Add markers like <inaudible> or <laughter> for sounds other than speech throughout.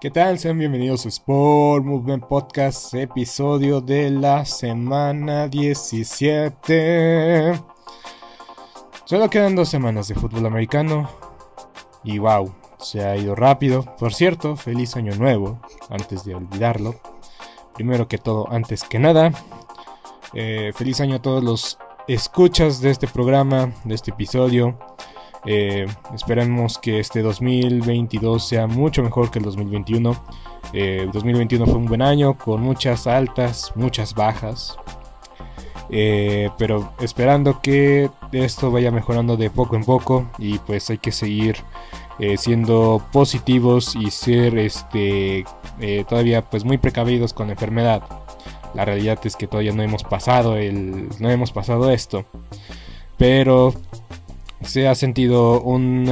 ¿Qué tal? Sean bienvenidos a Sport Movement Podcast, episodio de la semana 17. Solo quedan dos semanas de fútbol americano y wow, se ha ido rápido. Por cierto, feliz año nuevo, antes de olvidarlo. Primero que todo, antes que nada, eh, feliz año a todos los escuchas de este programa, de este episodio. Eh, esperemos que este 2022 sea mucho mejor que el 2021. Eh, 2021 fue un buen año con muchas altas, muchas bajas. Eh, pero esperando que esto vaya mejorando de poco en poco y pues hay que seguir eh, siendo positivos y ser este eh, todavía pues muy precavidos con la enfermedad. La realidad es que todavía no hemos pasado el no hemos pasado esto. Pero se ha sentido un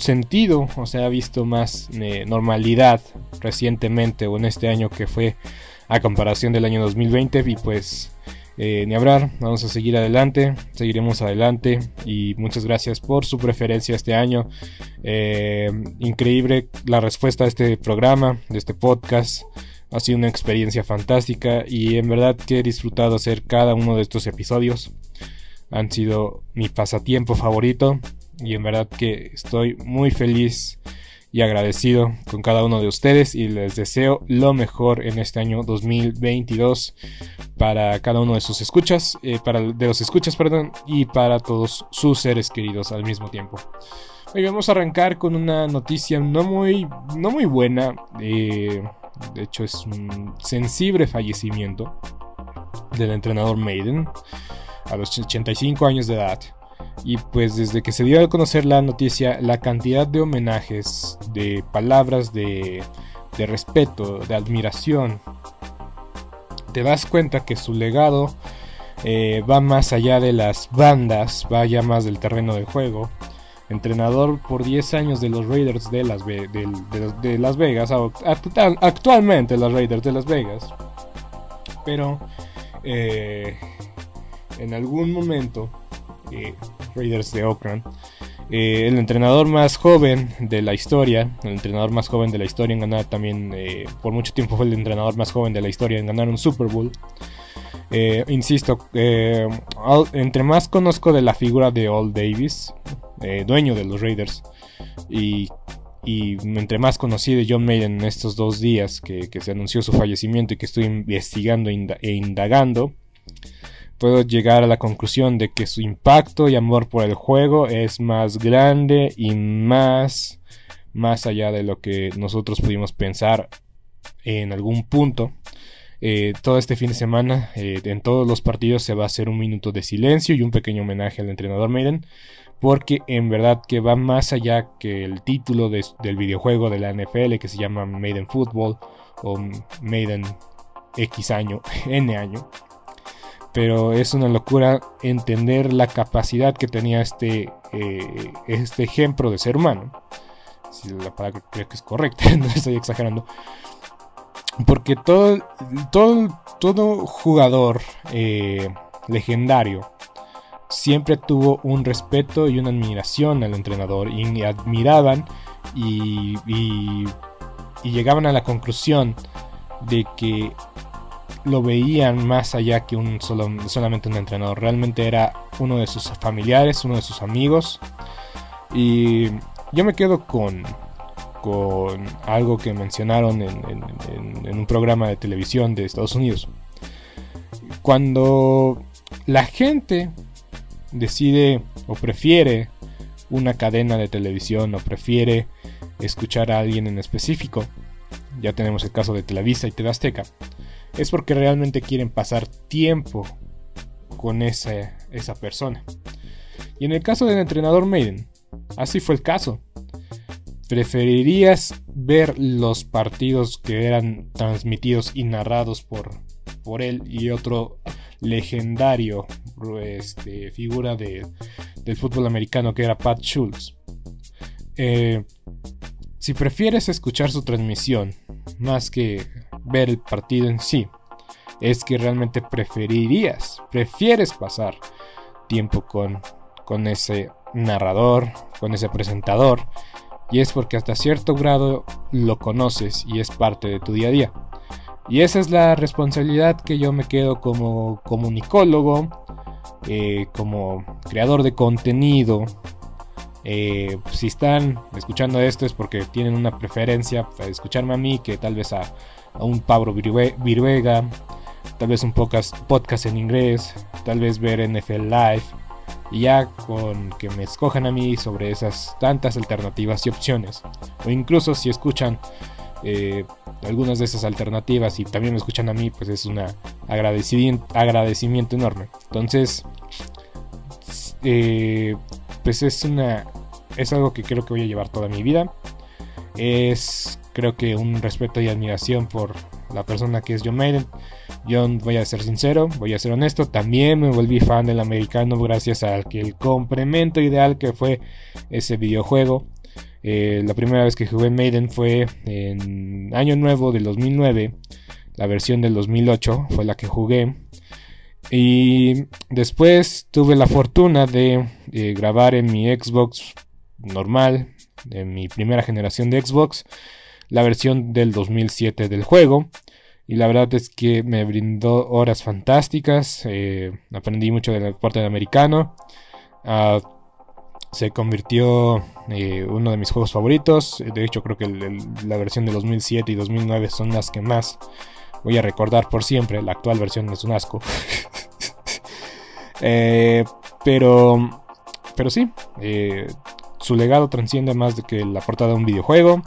sentido o se ha visto más eh, normalidad recientemente o en este año que fue a comparación del año 2020 y pues eh, ni hablar, vamos a seguir adelante, seguiremos adelante y muchas gracias por su preferencia este año. Eh, increíble la respuesta a este programa, de este podcast. Ha sido una experiencia fantástica y en verdad que he disfrutado hacer cada uno de estos episodios. Han sido mi pasatiempo favorito y en verdad que estoy muy feliz y agradecido con cada uno de ustedes y les deseo lo mejor en este año 2022 para cada uno de sus escuchas, eh, para de los escuchas, perdón, y para todos sus seres queridos al mismo tiempo. Hoy vamos a arrancar con una noticia no muy, no muy buena. eh, de hecho, es un sensible fallecimiento del entrenador Maiden a los 85 años de edad. Y pues desde que se dio a conocer la noticia, la cantidad de homenajes, de palabras de, de respeto, de admiración te das cuenta que su legado eh, va más allá de las bandas, va ya más del terreno de juego. Entrenador por 10 años de los Raiders de Las, de, Las Vegas, actualmente los Raiders de Las Vegas. Pero eh, en algún momento, eh, Raiders de Oakland, eh, el entrenador más joven de la historia, el entrenador más joven de la historia en ganar también, eh, por mucho tiempo fue el entrenador más joven de la historia en ganar un Super Bowl. Insisto, entre más conozco de la figura de Old Davis, dueño de los Raiders, y, entre más conocí de John Maiden en estos dos días que, que se anunció su fallecimiento y que estoy investigando e indagando, puedo llegar a la conclusión de que su impacto y amor por el juego es más grande y más más allá de lo que nosotros pudimos pensar en algún punto. Eh, todo este fin de semana, eh, en todos los partidos se va a hacer un minuto de silencio y un pequeño homenaje al entrenador Maiden, porque en verdad que va más allá que el título del videojuego de la NFL que se llama Maiden Football o Maiden X año, <laughs> N año pero es una locura entender la capacidad que tenía este, eh, este ejemplo de ser humano. Si la palabra creo que es correcta, <laughs> no estoy exagerando. Porque todo, todo, todo jugador eh, legendario siempre tuvo un respeto y una admiración al entrenador y admiraban y, y llegaban a la conclusión de que lo veían más allá que un solo, solamente un entrenador. Realmente era uno de sus familiares, uno de sus amigos. Y yo me quedo con, con algo que mencionaron en, en un programa de televisión de Estados Unidos. Cuando la gente decide o prefiere una cadena de televisión o prefiere escuchar a alguien en específico, ya tenemos el caso de Televisa y TV Azteca, es porque realmente quieren pasar tiempo con esa, esa persona. Y en el caso del entrenador Maiden, así fue el caso. ¿Preferirías ver los partidos que eran transmitidos y narrados por, por él y otro legendario este, figura de, del fútbol americano que era Pat Schultz? Eh, si prefieres escuchar su transmisión más que ver el partido en sí, es que realmente preferirías, prefieres pasar tiempo con, con ese narrador, con ese presentador, y es porque hasta cierto grado lo conoces y es parte de tu día a día. Y esa es la responsabilidad que yo me quedo como comunicólogo, eh, como creador de contenido. Eh, si están escuchando esto es porque tienen una preferencia para escucharme a mí que tal vez a, un Pablo Viruega, tal vez un podcast, podcast en inglés, tal vez ver NFL Live. Y ya con que me escojan a mí sobre esas tantas alternativas y opciones. O incluso si escuchan eh, algunas de esas alternativas y también me escuchan a mí, pues es un agradecimiento, agradecimiento enorme. Entonces, eh, pues es una es algo que creo que voy a llevar toda mi vida. Es creo que un respeto y admiración por la persona que es John Maiden. Yo voy a ser sincero, voy a ser honesto, también me volví fan del americano gracias al que el complemento ideal que fue ese videojuego. Eh, la primera vez que jugué Maiden fue en Año Nuevo del 2009, la versión del 2008 fue la que jugué. Y después tuve la fortuna de grabar en mi Xbox normal, de mi primera generación de Xbox, la versión del 2007 del juego. Y la verdad es que me brindó horas fantásticas. Eh, aprendí mucho del deporte americano. Uh, se convirtió eh, uno de mis juegos favoritos. De hecho, creo que la versión de 2007 y 2009 son las que más voy a recordar por siempre. La actual versión es un asco. <laughs> Eh, pero, pero sí, su legado transciende más de que la portada de un videojuego.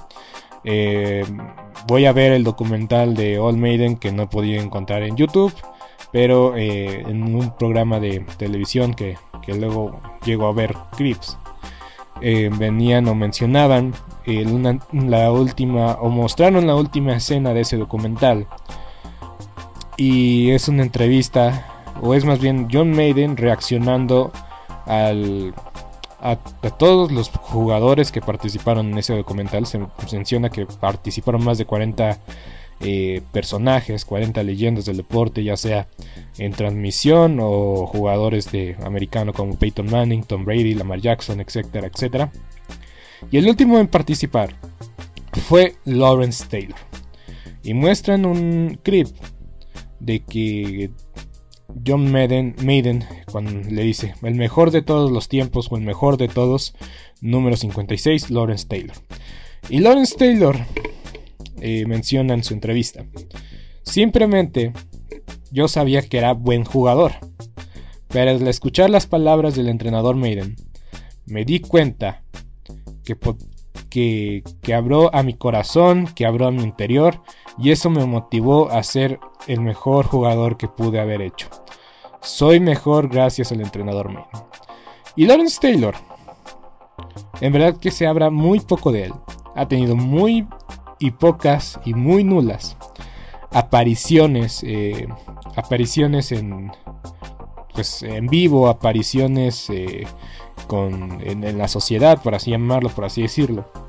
Eh, voy a ver el documental de All Maiden que no he podido encontrar en YouTube, pero eh, en un programa de televisión que, luego llego a ver clips. Eh, venían o mencionaban la última o mostraron la última escena de ese documental Y es una entrevista, o es más bien John Maiden reaccionando al, a, todos los jugadores que participaron en ese documental. Se menciona que participaron más de 40 eh, personajes, 40 leyendas del deporte, ya sea en transmisión o jugadores de americano como Peyton Manning, Tom Brady, Lamar Jackson, etcétera, etcétera. Y el último en participar fue Lawrence Taylor. Y muestran un clip de que John Maiden, Maiden, cuando le dice el mejor de todos los tiempos o el mejor de todos, número 56, Lawrence Taylor. Y Lawrence Taylor eh, menciona en su entrevista, simplemente yo sabía que era buen jugador, pero al escuchar las palabras del entrenador Maiden, me di cuenta que, que, que abrió a mi corazón, que abrió a mi interior, y eso me motivó a ser el mejor jugador que pude haber hecho. Soy mejor gracias al entrenador Maiden. Y Lawrence Taylor, en verdad que se habla muy poco de él. Ha tenido muy y pocas y muy nulas apariciones, eh, apariciones en, pues, en vivo, apariciones eh, con, en, la sociedad, por así llamarlo, por así decirlo.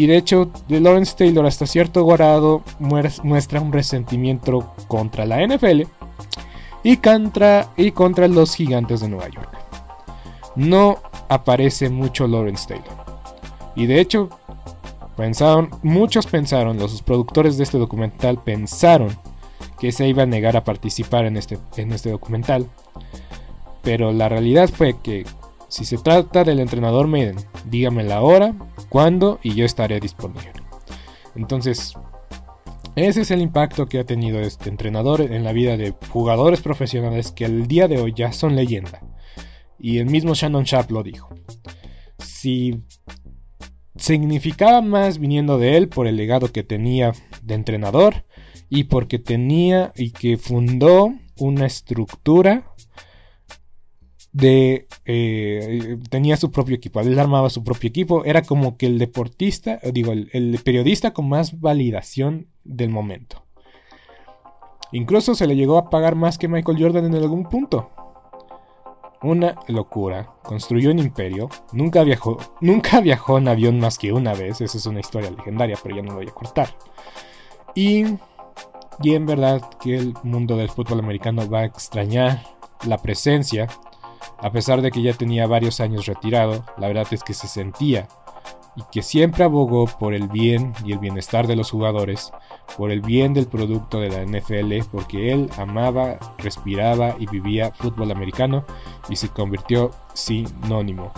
Y de hecho, de Lawrence Taylor hasta cierto grado muestra un resentimiento contra la NFL y contra, y contra los gigantes de Nueva York. No aparece mucho Lawrence Taylor. Y de hecho, pensaron, muchos pensaron, los productores de este documental pensaron que se iba a negar a participar en este, en este documental. Pero la realidad fue que si se trata del entrenador Maiden, dígame la hora, cuándo y yo estaré disponible. Entonces, ese es el impacto que ha tenido este entrenador en la vida de jugadores profesionales que al día de hoy ya son leyenda. Y el mismo Shannon Sharp lo dijo. Si significaba más viniendo de él por el legado que tenía de entrenador y porque tenía y que fundó una estructura de eh, tenía su propio equipo, él armaba su propio equipo, era como que el deportista, digo, el, periodista con más validación del momento. Incluso se le llegó a pagar más que Michael Jordan en algún punto. Una locura. Construyó un imperio. Nunca viajó, nunca <laughs> viajó en avión más que una vez. Esa es una historia legendaria, pero ya no lo voy a cortar. Y, y en verdad que el mundo del fútbol americano va a extrañar la presencia a pesar de que ya tenía varios años retirado, la verdad es que se sentía y que siempre abogó por el bien y el bienestar de los jugadores, por el bien del producto de la NFL, porque él amaba, respiraba y vivía fútbol americano y se convirtió sinónimo.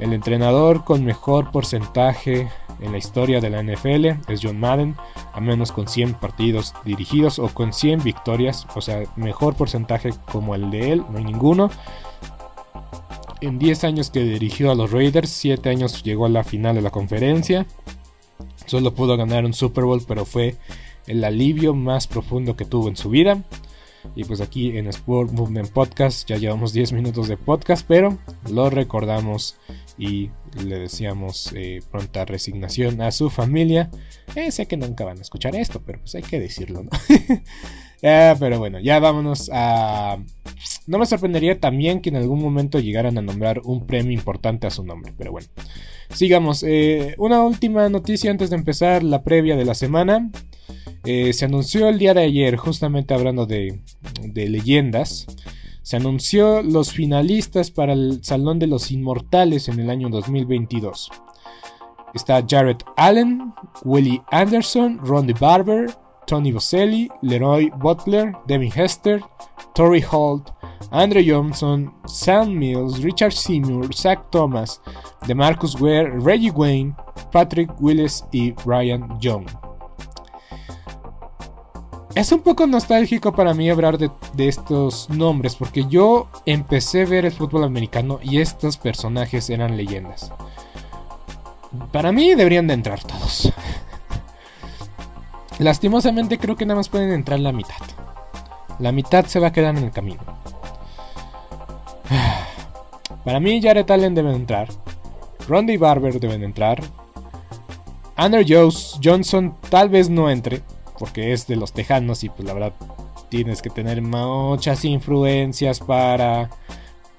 El entrenador con mejor porcentaje en la historia de la NFL es John Madden, a menos con 100 partidos dirigidos o con 100 victorias, o sea, mejor porcentaje como el de él, no hay ninguno. En 10 años que dirigió a los Raiders, 7 años llegó a la final de la conferencia. Solo pudo ganar un Super Bowl, pero fue el alivio más profundo que tuvo en su vida. Y pues aquí en Sport Movement Podcast ya llevamos 10 minutos de podcast, pero lo recordamos y le deseamos eh, pronta resignación a su familia. Eh, sé que nunca van a escuchar esto, pero pues hay que decirlo, ¿no? <laughs> pero bueno, ya vámonos a... No me sorprendería también que en algún momento llegaran a nombrar un premio importante a su nombre, pero bueno. Sigamos. Eh, una última noticia antes de empezar la previa de la semana. Eh, se anunció el día de ayer, justamente hablando de, de leyendas, se anunció los finalistas para el Salón de los Inmortales en el año 2022. Está Jared Allen, Willie Anderson, Ronnie Barber, Tony Boselli, Leroy Butler, Devin Hester, Tori Holt, Andre Johnson, Sam Mills, Richard Seymour, Zach Thomas, DeMarcus Ware, Reggie Wayne, Patrick Willis y Ryan Young. Es un poco nostálgico para mí hablar de, de, estos nombres porque yo empecé a ver el fútbol americano y estos personajes eran leyendas. Para mí deberían de entrar todos. <laughs> Lastimosamente creo que nada más pueden entrar la mitad. La mitad se va a quedar en el camino. <sighs> Para mí Jared Allen debe entrar. Rondy Barber deben entrar. Andrew Jones Johnson tal vez no entre. Porque es de los Tejanos y pues la verdad tienes que tener muchas influencias para,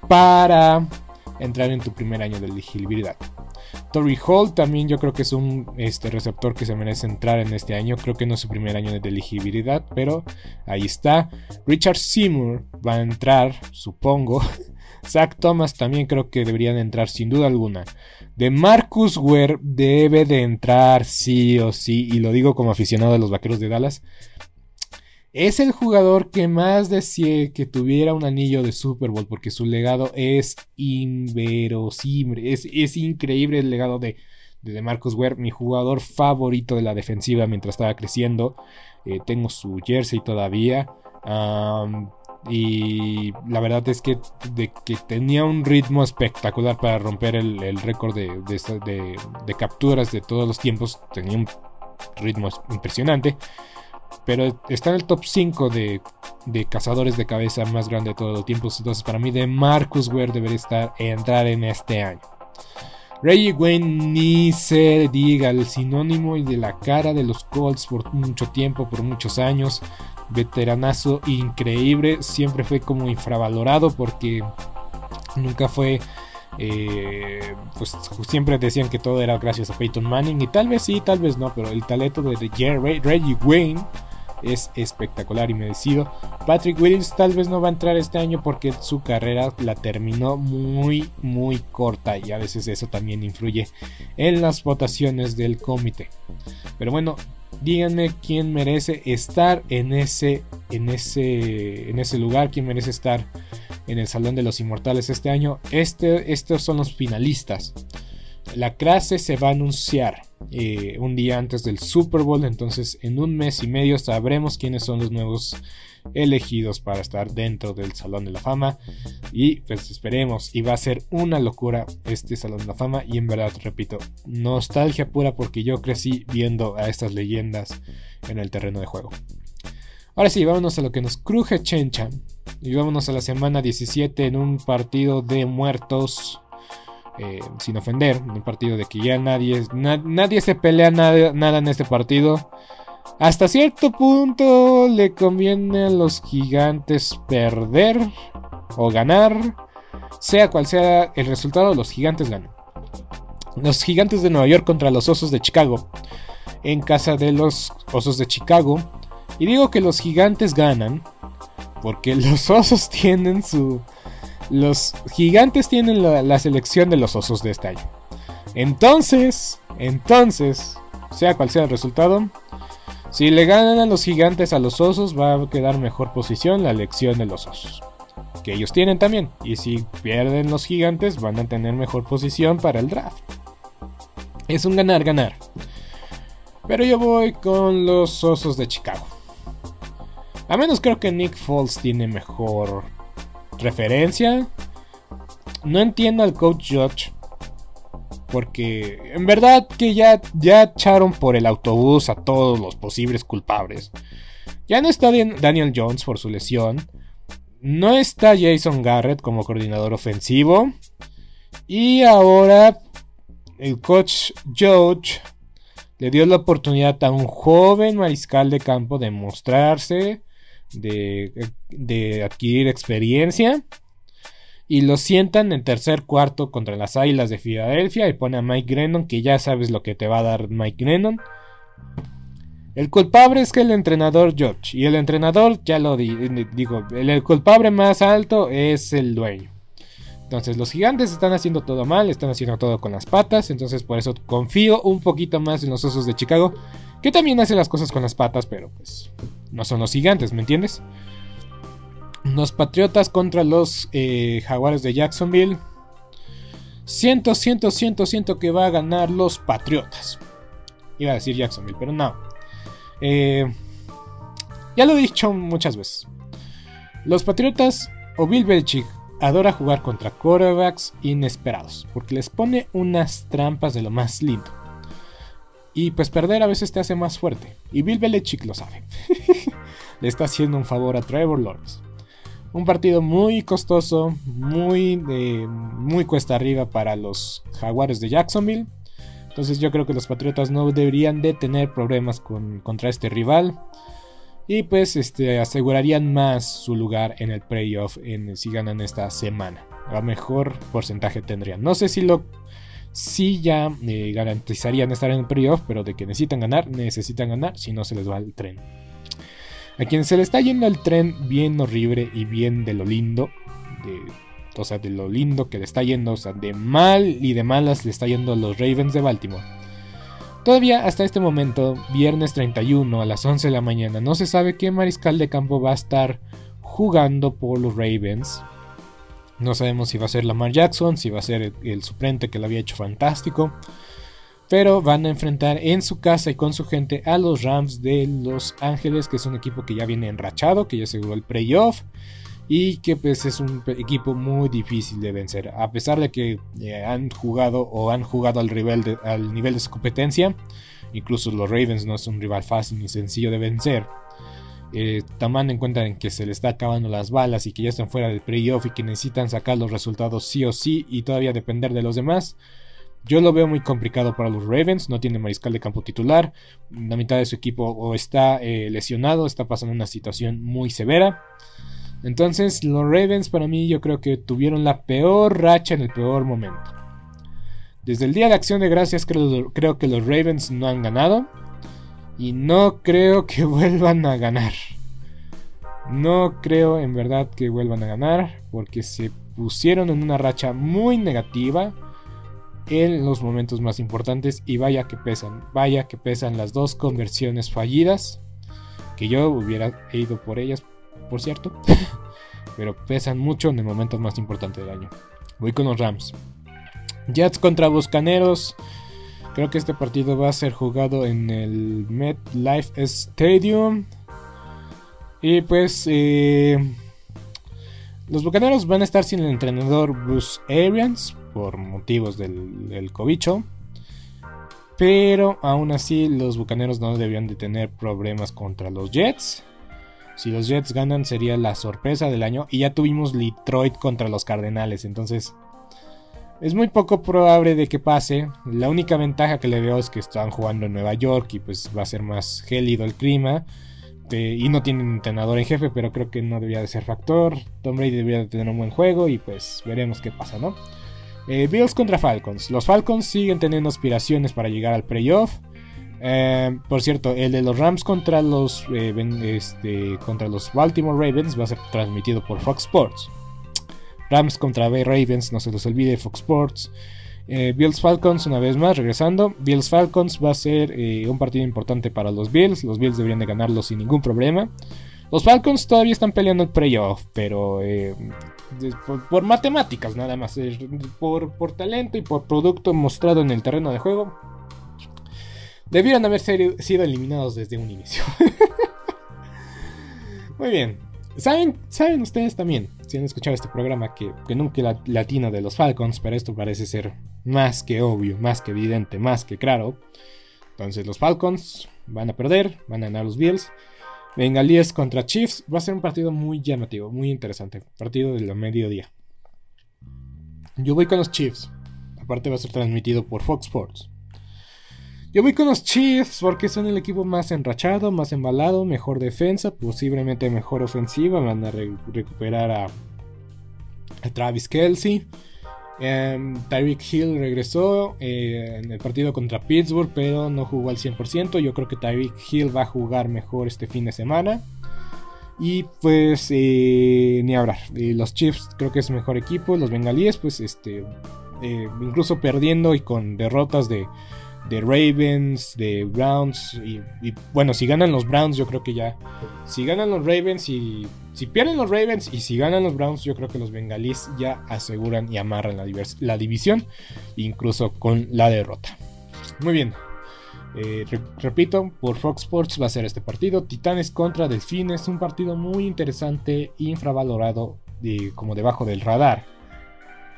para entrar en tu primer año de elegibilidad. Tory Hall también yo creo que es un este, receptor que se merece entrar en este año. Creo que no es su primer año de elegibilidad, pero ahí está. Richard Seymour va a entrar, supongo. <laughs> Zach Thomas también creo que deberían entrar sin duda alguna. De Marcus Ware debe de entrar sí o sí, y lo digo como aficionado de los Vaqueros de Dallas. Es el jugador que más decía que tuviera un anillo de Super Bowl porque su legado es inverosímil. Es, increíble el legado de, de Marcus Ware, mi jugador favorito de la defensiva mientras estaba creciendo. Eh, tengo su jersey todavía. y la verdad es que, de, que, tenía un ritmo espectacular para romper el, récord de, de, capturas de todos los tiempos. Tenía un ritmo impresionante pero está en el top 5 de, cazadores de cabeza más grande de todos los tiempos. Entonces, para mí, de Marcus Ware debería estar entrar en este año. Reggie Wayne ni se diga el sinónimo y de la cara de los Colts por mucho tiempo, por muchos años. Veteranazo increíble, siempre fue como infravalorado porque nunca fue eh, pues siempre decían que todo era gracias a Peyton Manning y tal vez sí, tal vez no, pero el talento de Reggie Wayne es espectacular y merecido. Patrick Williams tal vez no va a entrar este año porque su carrera la terminó muy muy corta y a veces eso también influye en las votaciones del comité. Pero bueno, díganme quién merece estar en ese en ese en ese lugar, quién merece estar en el Salón de los Inmortales este año. Este, estos son los finalistas. La clase se va a anunciar eh, un día antes del Super Bowl, entonces en un mes y medio sabremos quiénes son los nuevos elegidos para estar dentro del Salón de la Fama y pues esperemos y va a ser una locura este Salón de la Fama y en verdad repito nostalgia pura porque yo crecí viendo a estas leyendas en el terreno de juego ahora sí vámonos a lo que nos cruje Chencha y vámonos a la semana 17 en un partido de muertos. Eh, sin ofender, un partido de que ya nadie, nadie se pelea nada, nada en este partido. Hasta cierto punto le conviene a los gigantes perder o ganar. Sea cual sea el resultado, los gigantes ganan. Los gigantes de Nueva York contra los osos de Chicago. En casa de los osos de Chicago. Y digo que los gigantes ganan porque <laughs> los osos tienen su... Los gigantes tienen la, selección de los osos de este año. Entonces, entonces, sea cual sea el resultado, si le ganan a los gigantes a los osos, va a quedar mejor posición la elección de los osos. Que ellos tienen también. Y si pierden los gigantes, van a tener mejor posición para el draft. Es un ganar-ganar. Pero yo voy con los osos de Chicago. A menos creo que Nick Foles tiene mejor referencia. No entiendo al coach Judge. Porque en verdad que ya, ya echaron por el autobús a todos los posibles culpables. Ya no está Daniel Jones por su lesión. No está Jason Garrett como coordinador ofensivo. Y ahora el coach Judge le dio la oportunidad a un joven mariscal de campo de mostrarse de, adquirir experiencia. Y lo sientan en tercer cuarto contra las Águilas de Filadelfia. Y pone a Mike Grennon, que ya sabes lo que te va a dar Mike Grennon. El culpable es que el entrenador George. Y el entrenador, ya lo digo, el, culpable más alto es el dueño. Entonces los gigantes están haciendo todo mal, están haciendo todo con las patas. Entonces por eso confío un poquito más en los osos de Chicago. Que también hacen las cosas con las patas, pero pues no son los gigantes, ¿me entiendes? Los Patriotas contra los eh, Jaguares de Jacksonville. Siento, siento, siento, siento que va a ganar los Patriotas. Iba a decir Jacksonville, pero no. Eh, ya lo he dicho muchas veces. Los Patriotas o Bill Belichick adora jugar contra quarterbacks inesperados, porque les pone unas trampas de lo más lindo. Y pues perder a veces te hace más fuerte. Y Bill Belichick lo sabe. <laughs> Le está haciendo un favor a Trevor Lawrence. Un partido muy costoso, muy, muy cuesta arriba para los Jaguares de Jacksonville. Entonces yo creo que los Patriotas no deberían de tener problemas con, contra este rival. Y pues este, asegurarían más su lugar en el playoff si ganan esta semana. A mejor porcentaje tendrían. No sé si lo si ya eh, garantizarían estar en el playoff, pero de que necesitan ganar, necesitan ganar, si no se les va el tren. A quien se le está yendo el tren bien horrible y bien de lo lindo, de, o sea, de lo lindo que le está yendo, o sea, de mal y de malas le está yendo a los Ravens de Baltimore. Todavía hasta este momento, viernes 31 a las 11 de la mañana, no se sabe qué mariscal de campo va a estar jugando por los Ravens. No sabemos si va a ser Lamar Jackson, si va a ser el, suplente que lo había hecho fantástico. Pero van a enfrentar en su casa y con su gente a los Rams de Los Ángeles, que es un equipo que ya viene enrachado, que ya aseguró el playoff y que pues es un equipo muy difícil de vencer. A pesar de que eh, han jugado o han jugado al, nivel al nivel de su competencia, incluso los Ravens no es un rival fácil ni sencillo de vencer. Eh, tomando en cuenta en que se le está acabando las balas y que ya están fuera del playoff y que necesitan sacar los resultados sí o sí y todavía depender de los demás. Yo lo veo muy complicado para los Ravens, no tiene mariscal de campo titular, la mitad de su equipo está eh, lesionado, está pasando una situación muy severa. Entonces los Ravens para mí yo creo que tuvieron la peor racha en el peor momento. Desde el día de acción de gracias creo que los Ravens no han ganado. Y no creo que <laughs> vuelvan a ganar. No creo en verdad que vuelvan a ganar. Porque se pusieron en una racha muy negativa. En los momentos más importantes. Y vaya que pesan. Vaya que pesan las dos conversiones fallidas. Que yo hubiera ido por ellas por cierto, <laughs> pero pesan mucho en el momento más importante del año. Voy con los Rams. Jets contra Buscaneros. Creo que este partido va a ser jugado en el MetLife Stadium. Y pues eh, los Bucaneros van a estar sin el entrenador Bruce Arians por motivos del, del cobicho. Pero aún así los Bucaneros no debían de tener problemas contra los Jets. Si los Jets ganan sería la sorpresa del año. Y ya tuvimos Detroit contra los Cardenales. Entonces es muy poco probable de que pase. La única ventaja que le veo es que están jugando en Nueva York y pues va a ser más gélido el clima. Y no tienen entrenador en jefe, pero creo que no debería de ser factor. Tom Brady debería de tener un buen juego y pues veremos qué pasa, ¿no? Eh, Bills contra Falcons. Los Falcons siguen teniendo aspiraciones para llegar al playoff. Eh, por cierto, el de los Rams contra los, eh, este, contra los Baltimore Ravens va a ser transmitido por Fox Sports. Rams contra Ravens, no se los olvide, Fox Sports. Eh, Bills Falcons, una vez más, regresando. Bills Falcons va a ser un partido importante para los Bills. Los Bills deberían de ganarlo sin ningún problema. Los Falcons todavía están peleando el playoff, pero por, matemáticas nada más. Por, por talento y por producto mostrado en el terreno de juego, Debieron haber sido eliminados desde un inicio. <laughs> Muy bien. ¿Saben, ¿Saben ustedes también, si han escuchado este programa, que, que nunca la latino de los Falcons, pero esto parece ser más que obvio, más que evidente, más que claro. Entonces los Falcons van a perder, van a ganar los Bills. Bengalíes contra Chiefs va a ser un partido muy llamativo, muy interesante. Partido de la mediodía. Yo voy con los Chiefs. Aparte va a ser transmitido por Fox Sports. Yo voy con los Chiefs porque son el equipo más enrachado, más embalado, mejor defensa, posiblemente mejor ofensiva. Van a recuperar a, Travis Kelsey. Em, Tyreek Hill regresó eh, en el partido contra Pittsburgh, pero no jugó al 100%. Yo creo que Tyreek Hill va a jugar mejor este fin de semana. Y pues eh, ni hablar. los Chiefs creo que es mejor equipo. Los bengalíes, pues este, eh, incluso perdiendo y con derrotas de de Ravens, de Browns. Y, bueno, si ganan los Browns, yo creo que ya. Si ganan los Ravens y. Si pierden los Ravens y si ganan los Browns, yo creo que los Bengalíes ya aseguran y amarran la, división, incluso con la derrota. Muy bien. Eh, repito, por Fox Sports va a ser este partido. Titanes contra Delfines, un partido muy interesante, infravalorado, y como debajo del radar.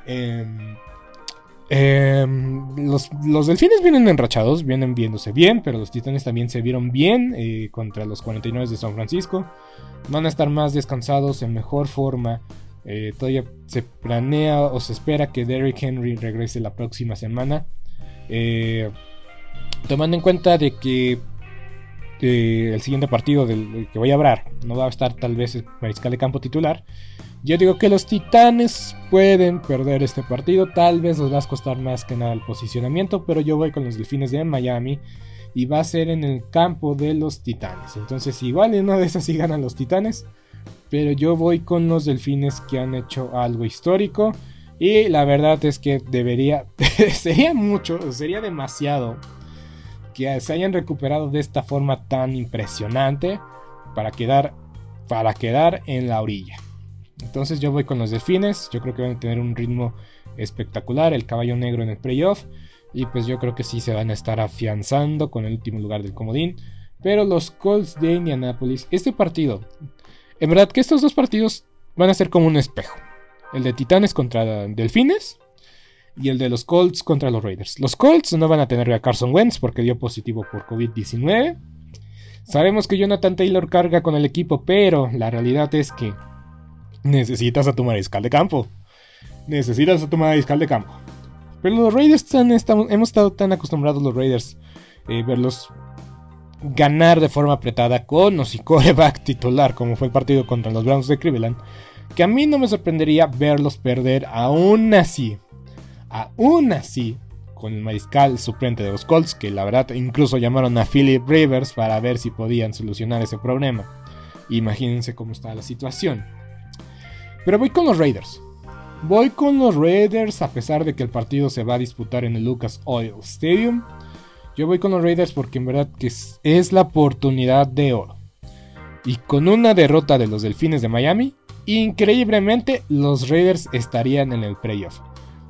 Eh, Em, los, delfines vienen enrachados, vienen viéndose bien, pero los titanes también se vieron bien eh, contra los 49 de San Francisco. Van a estar más descansados, en mejor forma. Eh, todavía se planea o se espera que Derrick Henry regrese la próxima semana. Eh, tomando en cuenta de que eh, el siguiente partido del, que voy a hablar no va a estar tal vez el mariscal de campo titular. Yo digo que los Titanes pueden perder este partido, tal vez les va a costar más que nada el posicionamiento, pero yo voy con los Delfines de Miami y va a ser en el campo de los Titanes. Entonces igual en una de esas sí ganan los Titanes, pero yo voy con los Delfines que han hecho algo histórico y la verdad es que debería, <laughs> sería mucho, sería demasiado se hayan recuperado de esta forma tan impresionante para quedar, para quedar en la orilla. Entonces yo voy con los delfines, yo creo que van a tener un ritmo espectacular, el caballo negro en el playoff, y pues yo creo que sí se van a estar afianzando con el último lugar del comodín. Pero los Colts de Indianapolis, este partido, en verdad que estos dos partidos van a ser como un espejo. El de Titanes contra Delfines y el de los Colts contra los Raiders. Los Colts no van a tener a Carson Wentz porque dio positivo por COVID-19. Sabemos que Jonathan Taylor carga con el equipo, pero la realidad es que necesitas a tu mariscal de campo. Necesitas a tu mariscal de campo. Pero los Raiders hemos estado tan acostumbrados los Raiders eh, verlos ganar de forma apretada con o sin <laughs> coreback titular, como fue el partido contra los Browns de Cleveland, que a mí no me sorprendería verlos perder aún así. Aún así, con el mariscal suplente de los Colts, que la verdad incluso llamaron a Philip Rivers para ver si podían solucionar ese problema. Imagínense cómo está la situación. Pero voy con los Raiders. Voy con los Raiders a pesar de que el partido se va a disputar en el Lucas Oil Stadium. Yo voy con los Raiders porque en verdad que es, la oportunidad de oro. Y con una derrota de los Delfines de Miami, increíblemente los Raiders estarían en el playoff.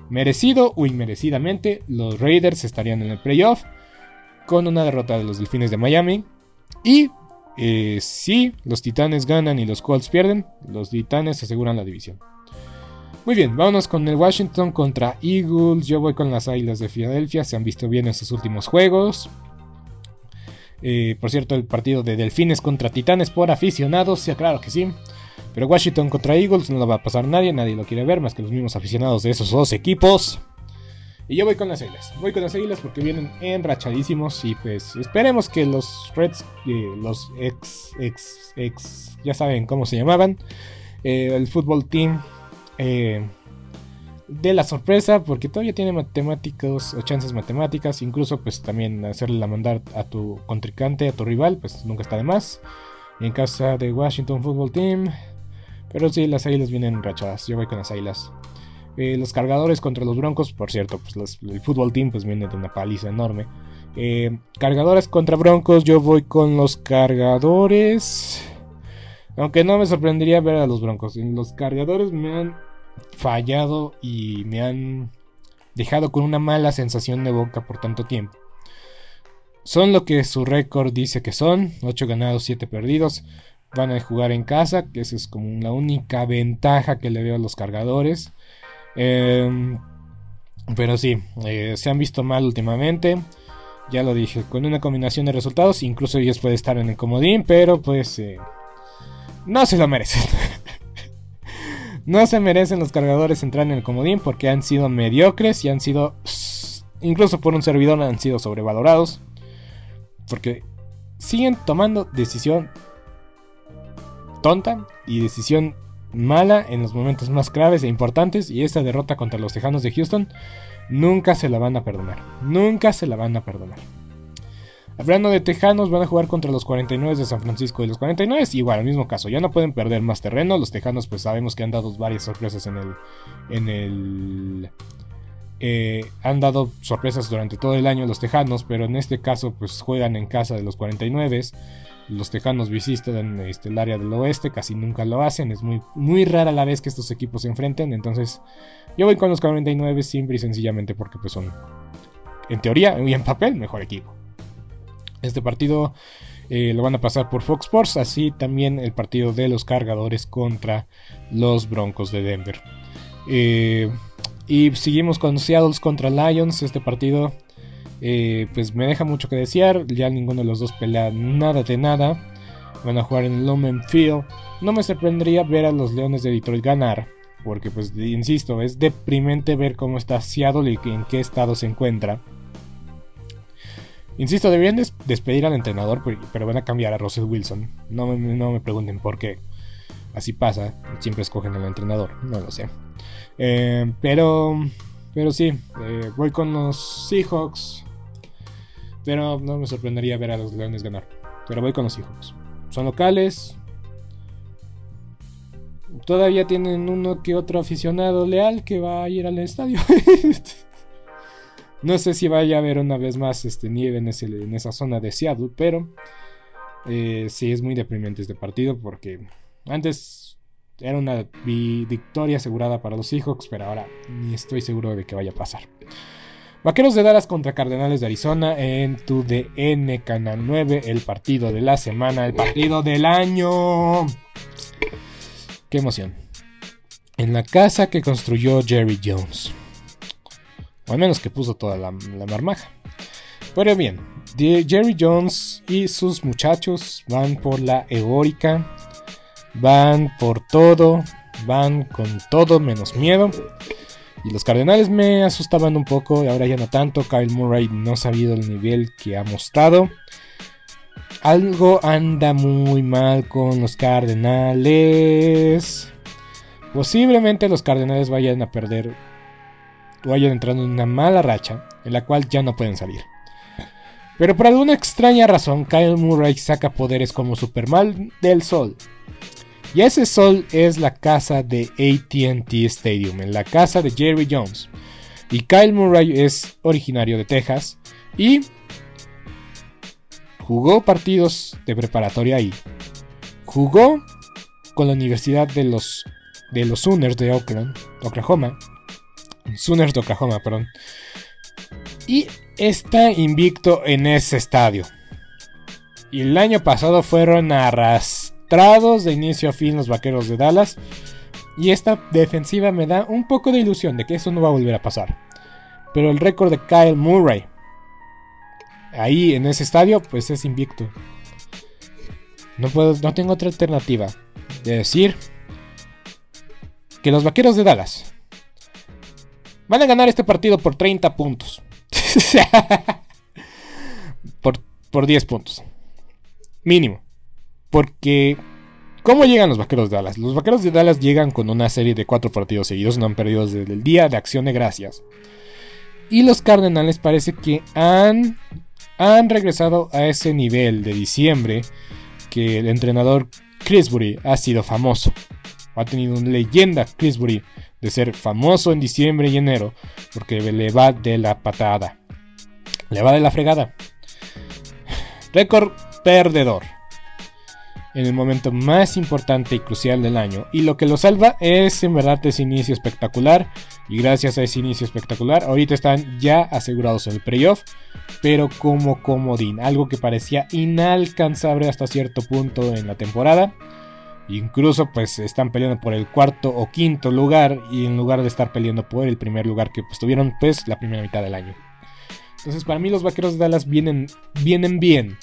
Merecido o inmerecidamente, los Raiders estarían en el playoff con una derrota de los Delfines de Miami. Y eh, si los Titanes ganan y los Colts pierden, los Titanes aseguran la división. Muy bien, vámonos con el Washington contra Eagles. Yo voy con las Águilas de Filadelfia. Se han visto bien estos últimos juegos. Eh, por cierto, el partido de Delfines contra Titanes por aficionados. Sí, claro que sí. Pero Washington contra Eagles no lo va a pasar nadie. Nadie lo quiere ver más que los mismos aficionados de esos dos equipos. Y yo voy con las Águilas. Voy con las Águilas porque vienen enrachadísimos. Y pues esperemos que los Reds, eh, los ex, ex, ex, ya saben cómo se llamaban. Eh, el fútbol team eh, de la sorpresa, porque todavía tiene matemáticos o chances matemáticas, incluso pues también hacerle la mandar a tu contrincante, a tu rival, pues nunca está de más. en casa de Washington Football Team, pero sí, las águilas vienen rachadas, yo voy con las águilas. Eh, los cargadores contra los broncos, por cierto, pues el fútbol team pues viene de una paliza enorme. Eh, cargadores contra broncos, yo voy con los cargadores. Aunque no me sorprendería ver a los broncos. Los cargadores me han fallado y me han dejado con una mala sensación de boca por tanto tiempo. Son lo que su récord dice que son, 8 ganados, 7 perdidos. Van a jugar en casa, que esa es como la única ventaja que le veo a los cargadores. Em, pero sí, eh, se han visto mal últimamente. Ya lo dije, con una combinación de resultados, incluso ellos pueden estar en el comodín, pero pues eh, no se lo merecen. <laughs> No se merecen los cargadores entrar en el comodín porque han sido mediocres y han sido, incluso por un servidor, han sido sobrevalorados. Porque siguen tomando decisión tonta y decisión mala en los momentos más graves e importantes. Y esta derrota contra los Tejanos de Houston nunca se la van a perdonar. Nunca se la van a perdonar. Hablando de Tejanos, van a jugar contra los 49 de San Francisco. Y los 49, igual, el mismo caso, ya no pueden perder más terreno. Los Tejanos, pues sabemos que han dado varias sorpresas en el. En el eh, han dado sorpresas durante todo el año los Tejanos, pero en este caso, pues juegan en casa de los 49. Los Tejanos visitan este, el área del oeste, casi nunca lo hacen. Es muy, muy rara la vez que estos equipos se enfrenten. Entonces, yo voy con los 49 simple y sencillamente porque pues son, en teoría y en papel, mejor equipo. Este partido eh, lo van a pasar por Fox Sports, así también el partido de los cargadores contra los Broncos de Denver. Eh, y seguimos con Seattle contra Lions. Este partido eh, pues me deja mucho que desear. Ya ninguno de los dos pelea nada de nada. Van a jugar en el Lumen Field. No me sorprendería ver a los Leones de Detroit ganar. Porque pues insisto, es deprimente ver cómo está Seattle y en qué estado se encuentra. Insisto, deberían despedir al entrenador, pero van a cambiar a Russell Wilson. No me, no me pregunten por qué. Así pasa, siempre escogen al entrenador, no lo sé. Eh, pero, pero sí, eh, voy con los Seahawks. Pero no me sorprendería ver a los Leones ganar. Pero voy con los Seahawks. Son locales. Todavía tienen uno que otro aficionado leal que va a ir al estadio. <laughs> No sé si vaya a haber una vez más este, nieve en, en esa zona de pero eh, sí es muy deprimente este partido porque antes era una victoria asegurada para los Seahawks, pero ahora ni estoy seguro de que vaya a pasar. Vaqueros de Dallas contra Cardenales de Arizona en tu DN Canal 9, el partido de la semana, el partido del año. Qué emoción. En la casa que construyó Jerry Jones. O al menos que puso toda la, marmaja. Pero bien, Jerry Jones y sus muchachos van por la eórica. Van por todo. Van con todo menos miedo. Y los Cardenales me asustaban un poco. Y ahora ya no tanto. Kyle Murray no ha sabido el nivel que ha mostrado. Algo anda muy mal con los Cardenales. Posiblemente los Cardenales vayan a perder vayan entrando en una mala racha en la cual ya no pueden salir. Pero por alguna extraña razón, Kyle Murray saca poderes como Superman del Sol. Y ese sol es la casa de ATT Stadium, en la casa de Jerry Jones. Y Kyle Murray es originario de Texas y jugó partidos de preparatoria ahí. Jugó con la Universidad de los, de los Sooners de Oakland, Oklahoma Sooners de Oklahoma, perdón. Y está invicto en ese estadio. Y el año pasado fueron de inicio a fin los vaqueros de Dallas. Y esta defensiva me da un poco de ilusión de que eso no va a volver a pasar. Pero el récord de Kyle Murray, ahí en ese estadio, pues es invicto. No, puedo, no tengo otra alternativa de decir que los vaqueros de Dallas Van a ganar este partido por 30 puntos. <laughs> por, por 10 puntos. Mínimo. Porque ¿Cómo llegan los vaqueros de Dallas? Los vaqueros de Dallas llegan con una serie de cuatro partidos seguidos, no han perdido desde el día de acción de gracias. Y los Cardenales parece que han, han regresado a ese nivel de diciembre que el entrenador Chrisbury ha sido famoso. Ha tenido una leyenda Chrisbury de ser famoso en diciembre y enero porque le va de la patada. Le va de la fregada. <sighs> Récord perdedor. En el momento más importante y crucial del año. Y lo que lo salva es en verdad ese inicio espectacular. Y gracias a ese inicio espectacular, ahorita están ya asegurados en el playoff. Pero como comodín. Algo que parecía inalcanzable hasta cierto punto en la temporada Incluso pues están peleando por el cuarto o quinto lugar y en lugar de estar peleando por el primer lugar que pues tuvieron pues la primera mitad del año. Entonces para mí los Vaqueros de Dallas vienen, vienen bien.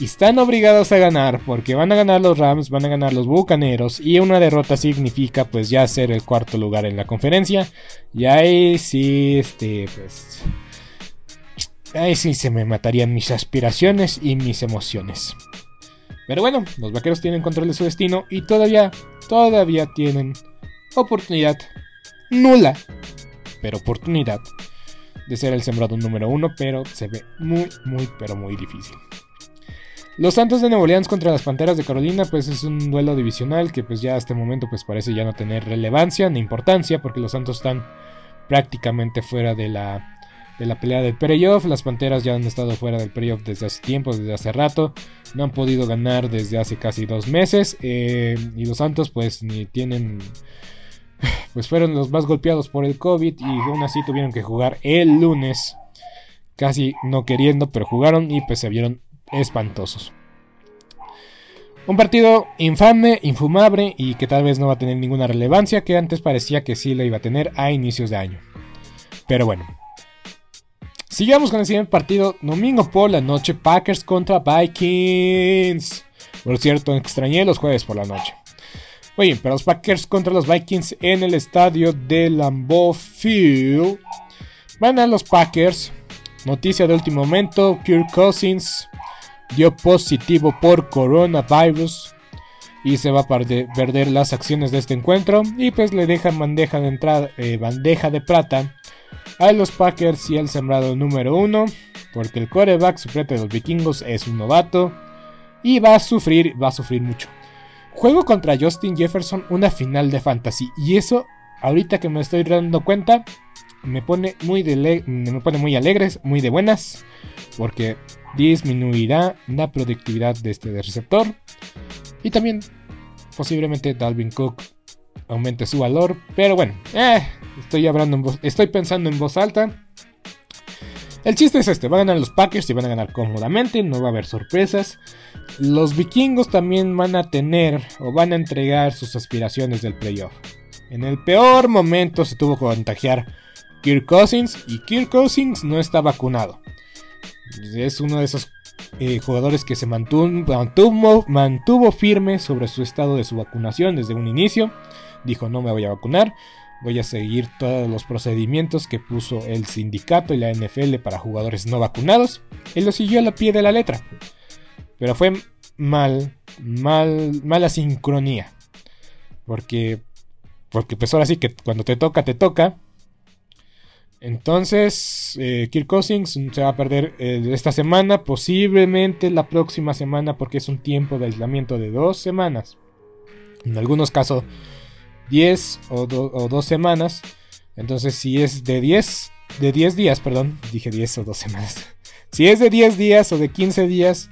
Y están obligados a ganar porque van a ganar los Rams, van a ganar los Bucaneros y una derrota significa pues ya ser el cuarto lugar en la conferencia. Y ahí sí, este, pues... Ahí sí se me matarían mis aspiraciones y mis emociones. Pero bueno, los vaqueros tienen control de su destino y todavía, todavía tienen oportunidad nula, pero oportunidad de ser el sembrado número uno, pero se ve muy, muy, pero muy difícil. Los Santos de Nuevo Orleans contra las Panteras de Carolina, pues es un duelo divisional que pues ya a este momento pues parece ya no tener relevancia ni importancia porque los Santos están prácticamente fuera de la de la pelea del playoff. Las Panteras ya han estado fuera del playoff desde hace tiempo, desde hace rato. No han podido ganar desde hace casi dos meses. Eh, y los Santos pues ni tienen... <sighs> Pues fueron los más golpeados por el COVID y aún así tuvieron que jugar el lunes. Casi no queriendo, pero jugaron y pues se vieron espantosos. Un partido infame, infumable y que tal vez no va a tener ninguna relevancia que antes parecía que sí la iba a tener a inicios de año. Pero bueno, Sigamos con el siguiente partido. Domingo por la noche. Packers contra Vikings. Por cierto, extrañé los jueves por la noche. Bien, pero los Packers contra los Vikings en el estadio de Lambeau Field. Van a los Packers. noticia de último momento, Kirk Cousins dio positivo por coronavirus y se va a perder las acciones de este encuentro y pues le dejan bandeja de entrada, eh, bandeja de plata a los Packers y el sembrado número uno porque el coreback suplente de los vikingos es un novato y va a sufrir, va a sufrir mucho. Juego contra Justin Jefferson una final de fantasy y eso ahorita que me estoy dando cuenta me pone muy, de me pone muy alegres, muy de buenas porque disminuirá la productividad de este receptor y también posiblemente Dalvin Cook aumente su valor. Pero bueno, eh, estoy, hablando estoy pensando en voz alta. El chiste es este, van a ganar los Packers y van a ganar cómodamente, no va a haber sorpresas. Los vikingos también van a tener o van a entregar sus aspiraciones del playoff. En el peor momento se tuvo que contagiar Kirk Cousins y Kirk Cousins no está vacunado. Es uno de esos eh, jugadores que se mantuvo, firme sobre su estado de su vacunación desde un inicio. Dijo no me voy a vacunar, voy a seguir todos los procedimientos que puso el sindicato y la NFL para jugadores no vacunados. Él lo siguió a la pie de la letra. Pero fue mal, mal, mala sincronía. Porque, porque pues ahora sí que cuando te toca, te toca. Entonces, eh, Kirk Cousins se va a perder eh, esta semana, posiblemente la próxima semana, porque es un tiempo de aislamiento de dos semanas. En algunos casos, 10 o, o dos semanas. Entonces, si es de 10, de 10 días, perdón, dije 10 o dos semanas. <laughs> Si es de 10 días o de 15 días,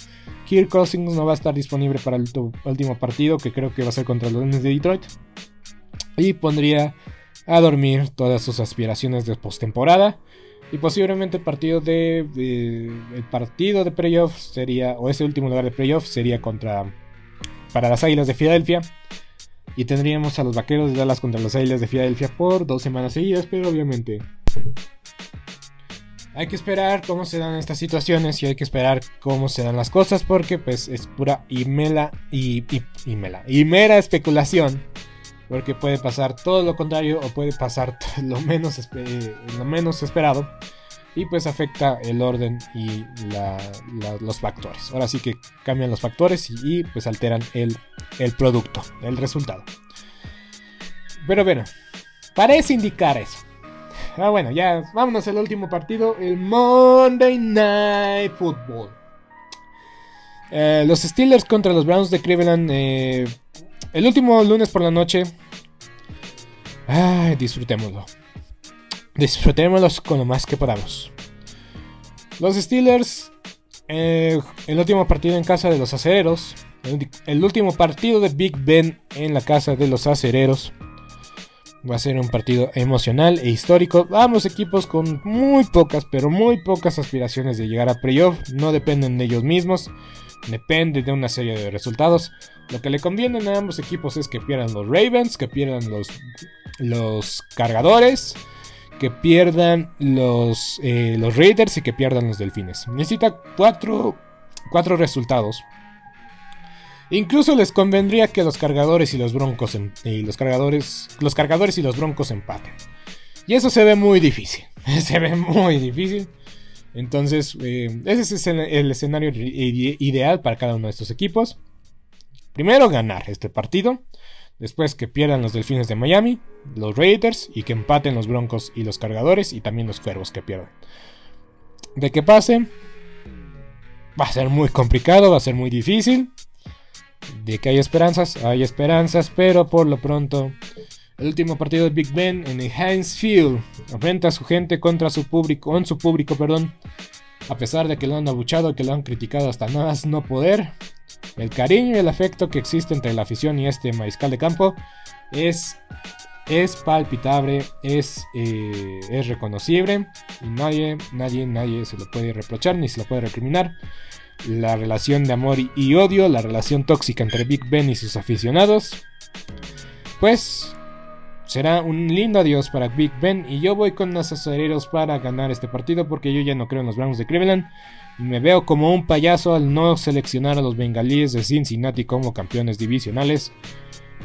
Kirk Cousins no va a estar disponible para el último partido, que creo que va a ser contra los Lions de Detroit. Y pondría a dormir todas sus aspiraciones de postemporada. Y posiblemente el partido de, el partido de playoff sería, o ese último lugar de playoff sería contra para las Águilas de Filadelfia. Y tendríamos a los Vaqueros de Dallas contra las Águilas de Filadelfia por dos semanas seguidas, pero obviamente hay que esperar cómo se dan estas situaciones y hay que esperar cómo se dan las cosas porque pues es pura y mela y, y, y mela y mera especulación porque puede pasar todo lo contrario o puede pasar <laughs> lo menos, lo menos esperado y pues afecta el orden y los factores. Ahora sí que cambian los factores y, pues alteran el, el, producto, el resultado. Pero bueno, parece indicar eso. Ah, bueno, ya vámonos al último partido, el Monday Night Football. Eh, los Steelers contra los Browns de Cleveland. Eh, el último lunes por la noche. Ay, disfrutémoslo. Disfrutémoslo con lo más que podamos. Los Steelers. Eh, el último partido en casa de los acereros. El, último partido de Big Ben en la casa de los acereros. Va a ser un partido emocional e histórico. Ambos equipos con muy pocas, pero muy pocas aspiraciones de llegar a playoff. No dependen de ellos mismos. Depende de una serie de resultados. Lo que le conviene a ambos equipos es que pierdan los Ravens, que pierdan los, los cargadores, que pierdan los, eh, los Raiders y que pierdan los Delfines. Necesita cuatro, cuatro resultados. Incluso les convendría que los cargadores y los broncos y los cargadores, los cargadores y los broncos empaten. Y eso se ve muy difícil. <laughs> se ve muy difícil. Entonces, eh, ese es el escenario ideal para cada uno de estos equipos. Primero ganar este partido. Después que pierdan los Delfines de Miami, los Raiders y que empaten los Broncos y los Cargadores y también los Cuervos que pierdan. De que pase, va a ser muy complicado, va a ser muy difícil. De que hay esperanzas, hay esperanzas, pero por lo pronto el último partido de Big Ben en el Heinz Field enfrenta a su gente contra su público, con su público, perdón. A pesar de que lo han abuchado, que lo han criticado hasta nada no poder, el cariño y el afecto que existe entre la afición y este mariscal de campo es, es palpitable, es, eh, es reconocible y nadie, nadie, nadie se lo puede reprochar ni se lo puede recriminar. La relación de amor y odio, la relación tóxica entre Big Ben y sus aficionados, pues Será un lindo adiós para Big Ben y yo voy con los acereros para ganar este partido porque yo ya no creo en los Browns de Cleveland y me veo como un payaso al no seleccionar a los bengalíes de Cincinnati como campeones divisionales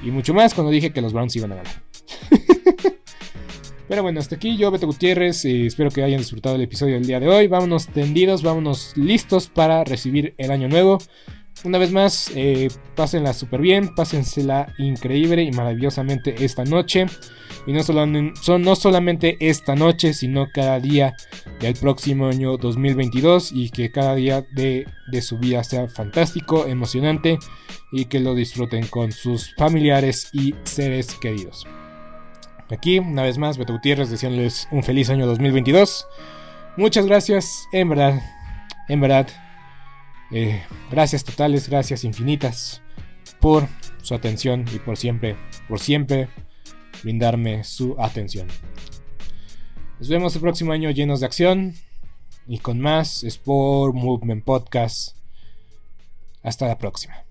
y mucho más cuando dije que los Browns iban a ganar. <laughs> Pero bueno, hasta aquí yo, Beto Gutiérrez. Eh, espero que hayan disfrutado el episodio del día de hoy. Vámonos tendidos, vámonos listos para recibir el año nuevo. Una vez más, eh, pásenla súper bien, pásensela increíble y maravillosamente esta noche. Y no, solo, no solamente esta noche, sino cada día del próximo año 2022 y que cada día de, de su vida sea fantástico, emocionante y que lo disfruten con sus familiares y seres queridos. Aquí, una vez más, Beto Gutiérrez deseándoles un feliz año 2022. Muchas gracias, en verdad, en verdad. Eh, gracias totales, gracias infinitas por su atención y por siempre, por siempre brindarme su atención. Nos vemos el próximo año llenos de acción y con más Sport Movement Podcast. Hasta la próxima.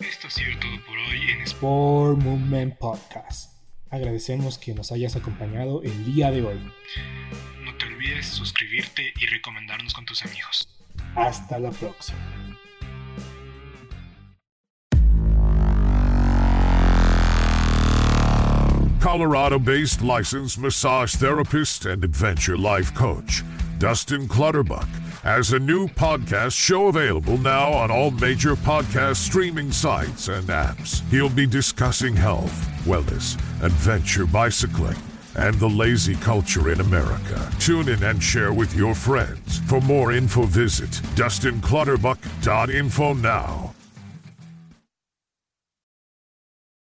Esto ha sido todo por hoy en Sport Movement Podcast. Agradecemos que nos hayas acompañado el día de hoy. No te olvides suscribirte y recomendarnos con tus amigos. Hasta la próxima. Colorado based licensed massage therapist and adventure life coach, Dustin Clutterbuck has a new podcast show available now on all major podcast streaming sites and apps. He'll be discussing health, wellness, adventure bicycling, and the lazy culture in America. Tune in and share with your friends. For more info, visit DustinClutterbuck.info now.